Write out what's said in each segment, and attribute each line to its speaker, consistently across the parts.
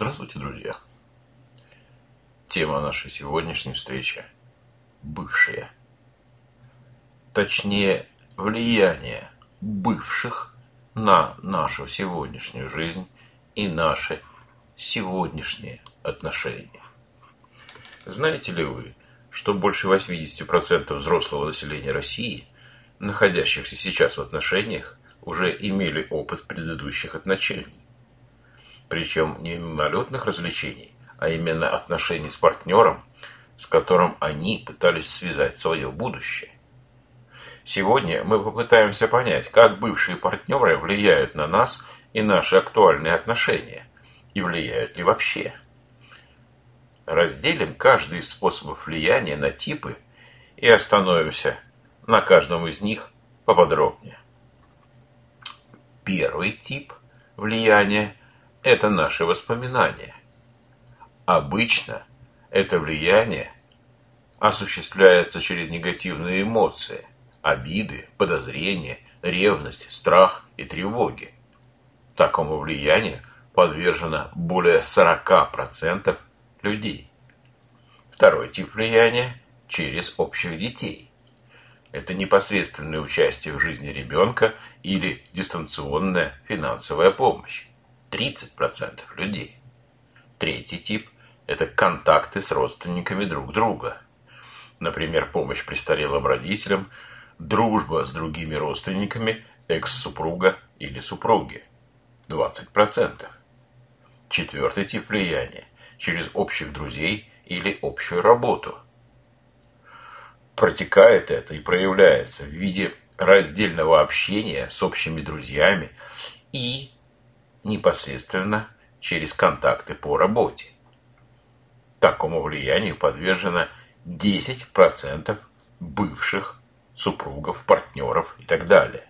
Speaker 1: Здравствуйте, друзья! Тема нашей сегодняшней встречи – бывшие. Точнее, влияние бывших на нашу сегодняшнюю жизнь и наши сегодняшние отношения. Знаете ли вы, что больше 80% взрослого населения России, находящихся сейчас в отношениях, уже имели опыт предыдущих отношений? Причем не мимолетных развлечений, а именно отношений с партнером, с которым они пытались связать свое будущее. Сегодня мы попытаемся понять, как бывшие партнеры влияют на нас и наши актуальные отношения, и влияют ли вообще. Разделим каждый из способов влияния на типы и остановимся на каждом из них поподробнее. Первый тип влияния – это наши воспоминания. Обычно это влияние осуществляется через негативные эмоции, обиды, подозрения, ревность, страх и тревоги. Такому влиянию подвержено более 40% людей. Второй тип влияния – через общих детей. Это непосредственное участие в жизни ребенка или дистанционная финансовая помощь. 30% людей. Третий тип – это контакты с родственниками друг друга. Например, помощь престарелым родителям, дружба с другими родственниками экс-супруга или супруги. 20%. Четвертый тип влияния – через общих друзей или общую работу. Протекает это и проявляется в виде раздельного общения с общими друзьями и непосредственно через контакты по работе. Такому влиянию подвержено 10% бывших супругов, партнеров и так далее.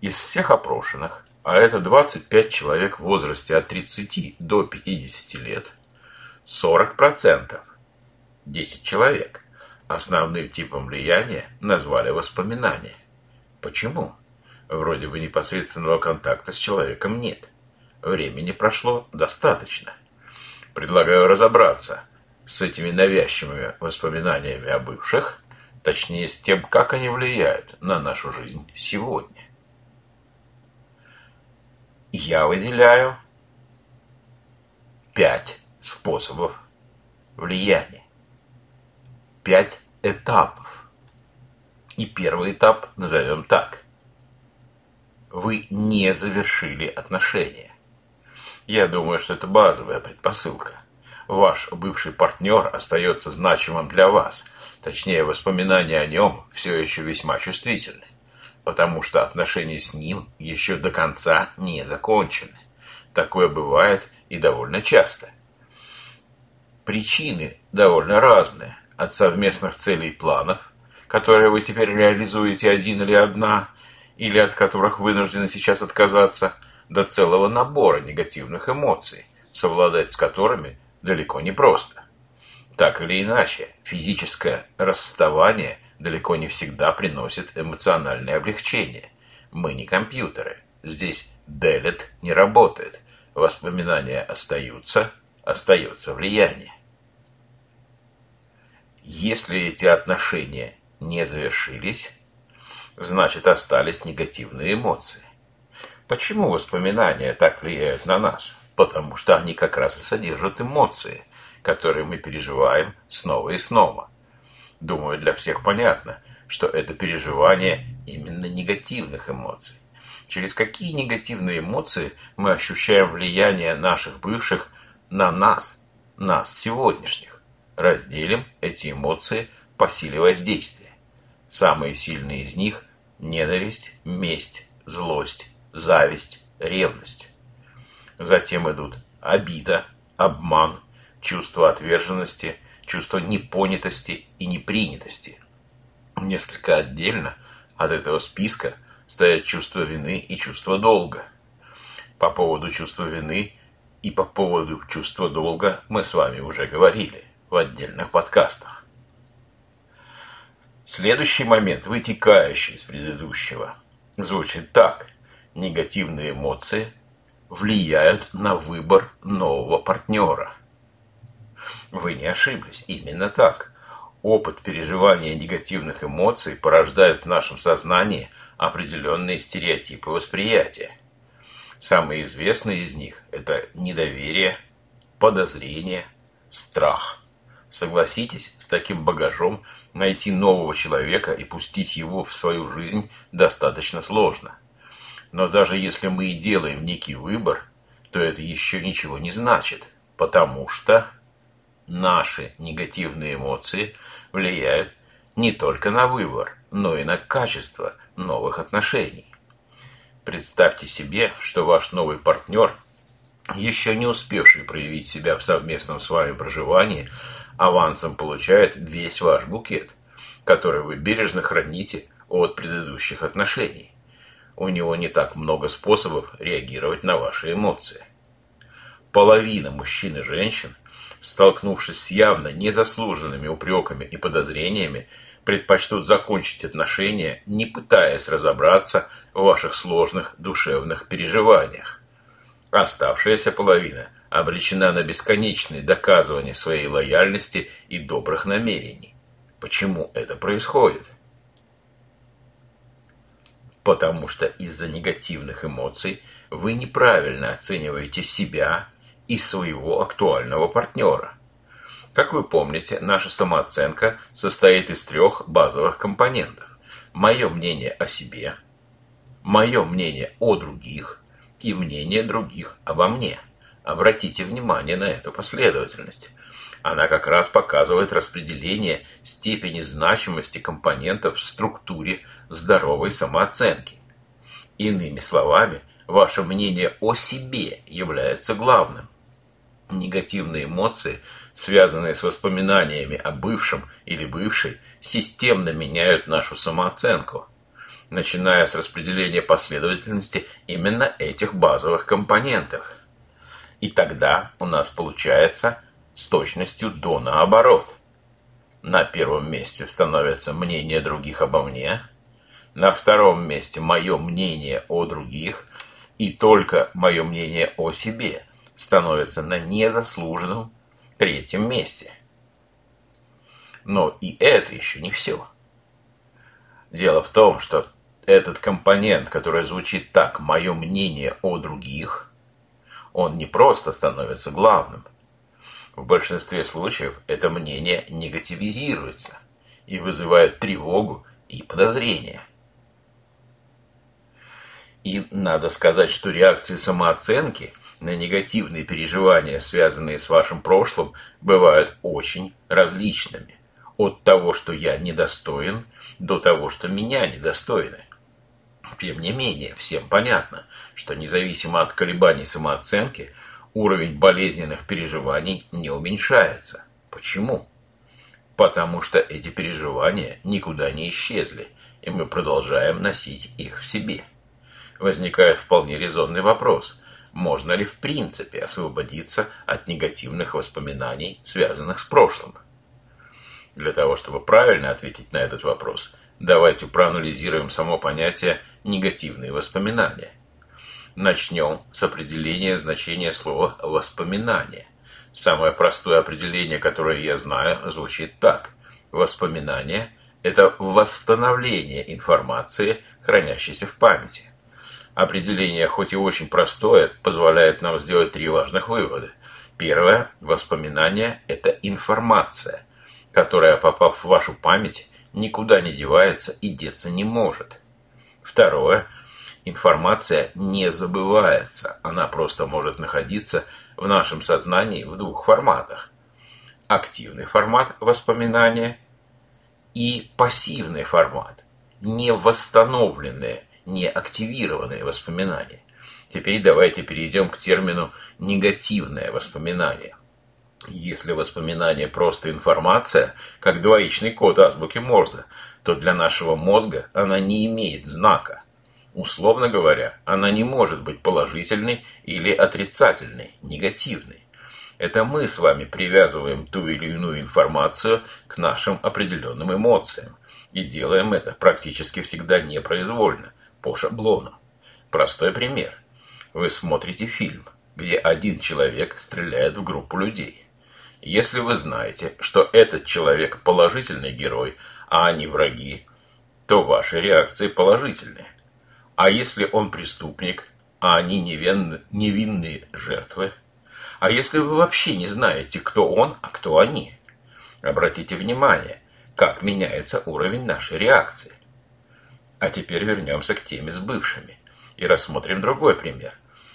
Speaker 1: Из всех опрошенных, а это 25 человек в возрасте от 30 до 50 лет, 40%, 10 человек, основным типом влияния назвали воспоминания. Почему? Вроде бы непосредственного контакта с человеком нет. Времени прошло достаточно. Предлагаю разобраться с этими навязчивыми воспоминаниями о бывших, точнее с тем, как они влияют на нашу жизнь сегодня. Я выделяю пять способов влияния. Пять этапов. И первый этап назовем так. Вы не завершили отношения. Я думаю, что это базовая предпосылка. Ваш бывший партнер остается значимым для вас. Точнее, воспоминания о нем все еще весьма чувствительны. Потому что отношения с ним еще до конца не закончены. Такое бывает и довольно часто. Причины довольно разные. От совместных целей и планов, которые вы теперь реализуете один или одна, или от которых вынуждены сейчас отказаться – до целого набора негативных эмоций, совладать с которыми далеко не просто. Так или иначе, физическое расставание далеко не всегда приносит эмоциональное облегчение. Мы не компьютеры. Здесь делет не работает. Воспоминания остаются, остается влияние. Если эти отношения не завершились, значит остались негативные эмоции. Почему воспоминания так влияют на нас? Потому что они как раз и содержат эмоции, которые мы переживаем снова и снова. Думаю, для всех понятно, что это переживание именно негативных эмоций. Через какие негативные эмоции мы ощущаем влияние наших бывших на нас, нас сегодняшних? Разделим эти эмоции по силе воздействия. Самые сильные из них – ненависть, месть, злость, зависть, ревность. Затем идут обида, обман, чувство отверженности, чувство непонятости и непринятости. Несколько отдельно от этого списка стоят чувство вины и чувство долга. По поводу чувства вины и по поводу чувства долга мы с вами уже говорили в отдельных подкастах. Следующий момент, вытекающий из предыдущего, звучит так – негативные эмоции влияют на выбор нового партнера. Вы не ошиблись, именно так. Опыт переживания негативных эмоций порождает в нашем сознании определенные стереотипы восприятия. Самые известные из них – это недоверие, подозрение, страх. Согласитесь, с таким багажом найти нового человека и пустить его в свою жизнь достаточно сложно. Но даже если мы и делаем некий выбор, то это еще ничего не значит, потому что наши негативные эмоции влияют не только на выбор, но и на качество новых отношений. Представьте себе, что ваш новый партнер, еще не успевший проявить себя в совместном с вами проживании, авансом получает весь ваш букет, который вы бережно храните от предыдущих отношений. У него не так много способов реагировать на ваши эмоции. Половина мужчин и женщин, столкнувшись с явно незаслуженными упреками и подозрениями, предпочтут закончить отношения, не пытаясь разобраться в ваших сложных душевных переживаниях. Оставшаяся половина обречена на бесконечные доказывания своей лояльности и добрых намерений. Почему это происходит? Потому что из-за негативных эмоций вы неправильно оцениваете себя и своего актуального партнера – как вы помните, наша самооценка состоит из трех базовых компонентов. Мое мнение о себе, мое мнение о других и мнение других обо мне. Обратите внимание на эту последовательность. Она как раз показывает распределение степени значимости компонентов в структуре здоровой самооценки. Иными словами, ваше мнение о себе является главным. Негативные эмоции – связанные с воспоминаниями о бывшем или бывшей, системно меняют нашу самооценку, начиная с распределения последовательности именно этих базовых компонентов. И тогда у нас получается с точностью до наоборот. На первом месте становится мнение других обо мне, на втором месте мое мнение о других, и только мое мнение о себе становится на незаслуженном третьем месте. Но и это еще не все. Дело в том, что этот компонент, который звучит так «мое мнение о других», он не просто становится главным. В большинстве случаев это мнение негативизируется и вызывает тревогу и подозрение. И надо сказать, что реакции самооценки – на негативные переживания, связанные с вашим прошлым, бывают очень различными. От того, что я недостоин, до того, что меня недостойны. Тем не менее, всем понятно, что независимо от колебаний самооценки, уровень болезненных переживаний не уменьшается. Почему? Потому что эти переживания никуда не исчезли, и мы продолжаем носить их в себе. Возникает вполне резонный вопрос – можно ли в принципе освободиться от негативных воспоминаний, связанных с прошлым. Для того, чтобы правильно ответить на этот вопрос, давайте проанализируем само понятие «негативные воспоминания». Начнем с определения значения слова «воспоминание». Самое простое определение, которое я знаю, звучит так. Воспоминание – это восстановление информации, хранящейся в памяти. Определение, хоть и очень простое, позволяет нам сделать три важных вывода. Первое. Воспоминание – это информация, которая, попав в вашу память, никуда не девается и деться не может. Второе. Информация не забывается, она просто может находиться в нашем сознании в двух форматах. Активный формат воспоминания и пассивный формат, не восстановленные неактивированные воспоминания. Теперь давайте перейдем к термину «негативное воспоминание». Если воспоминание просто информация, как двоичный код азбуки Морзе, то для нашего мозга она не имеет знака. Условно говоря, она не может быть положительной или отрицательной, негативной. Это мы с вами привязываем ту или иную информацию к нашим определенным эмоциям. И делаем это практически всегда непроизвольно – по шаблону. Простой пример. Вы смотрите фильм, где один человек стреляет в группу людей. Если вы знаете, что этот человек положительный герой, а они враги, то ваши реакции положительные. А если он преступник, а они невинны, невинные жертвы? А если вы вообще не знаете, кто он, а кто они? Обратите внимание, как меняется уровень нашей реакции. А теперь вернемся к теме с бывшими и рассмотрим другой пример.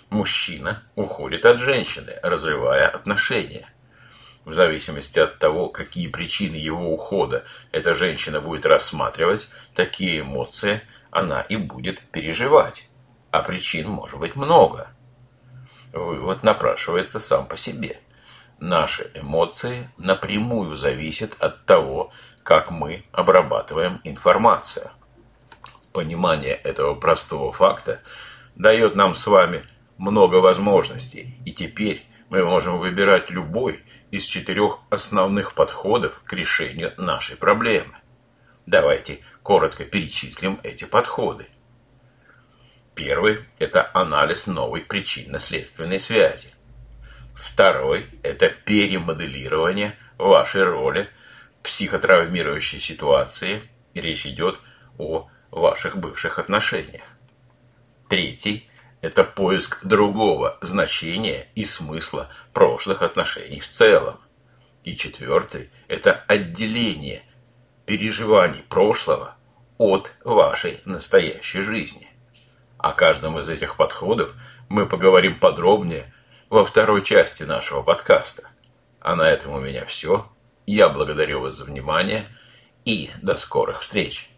Speaker 1: Мужчина уходит от женщины, разрывая отношения. В зависимости от того, какие причины его ухода эта женщина будет рассматривать, такие эмоции она и будет переживать. А причин может быть много. Вывод напрашивается сам по себе. Наши эмоции напрямую зависят от того, как мы обрабатываем информацию. Понимание этого простого факта дает нам с вами много возможностей, и теперь мы можем выбирать любой из четырех основных подходов к решению нашей проблемы. Давайте коротко перечислим эти подходы. Первый – это анализ новой причинно-следственной связи. Второй – это перемоделирование вашей роли в психотравмирующей ситуации. Речь идет о ваших бывших отношениях. Третий – это поиск другого значения и смысла прошлых отношений в целом. И четвертый – это отделение переживаний прошлого от вашей настоящей жизни. О каждом из этих подходов мы поговорим подробнее во второй части нашего подкаста. А на этом у меня все. Я благодарю вас за внимание и до скорых встреч.